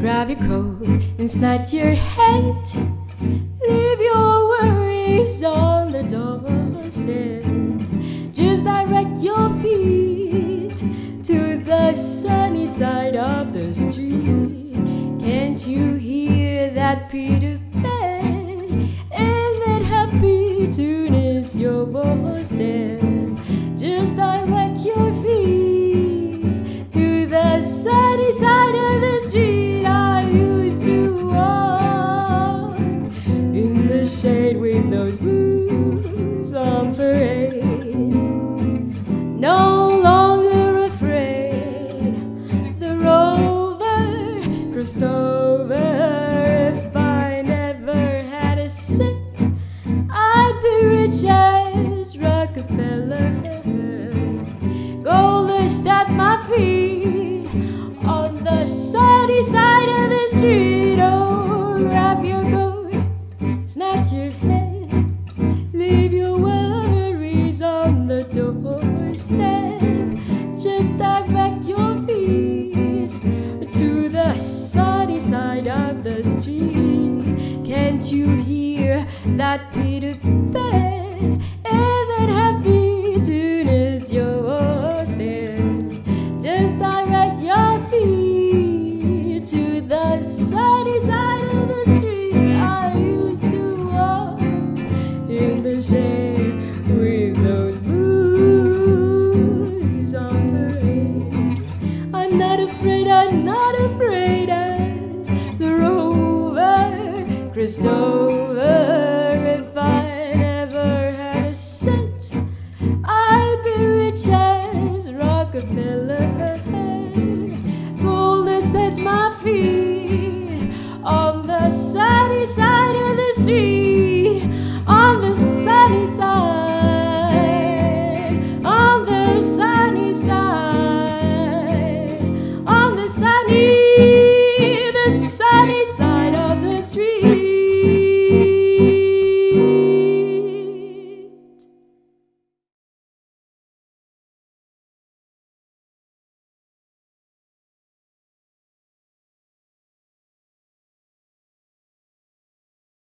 Grab your coat and snatch your hat. Leave your worries on the doorstep. Just direct your feet to the sunny side of the street. Can't you hear that Peter Pan? And that happy tune Just direct your feet to the sunny side of the street. I used to walk in the shade with those blues on parade. No longer afraid. The rover crossed Rockefeller. Gold dust at my feet on the sunny side of the street. Oh, wrap your coat, snatch your head, leave your worries on the doorstep. Just direct your feet to the sunny side of the street. Can't you hear that Peter feet to the sunny side of the street. I used to walk in the shade with those blues on parade. I'm not afraid, I'm not afraid as the rover over. At my feet on the sunny side of the street. On the sunny side, on the sunny side, on the sunny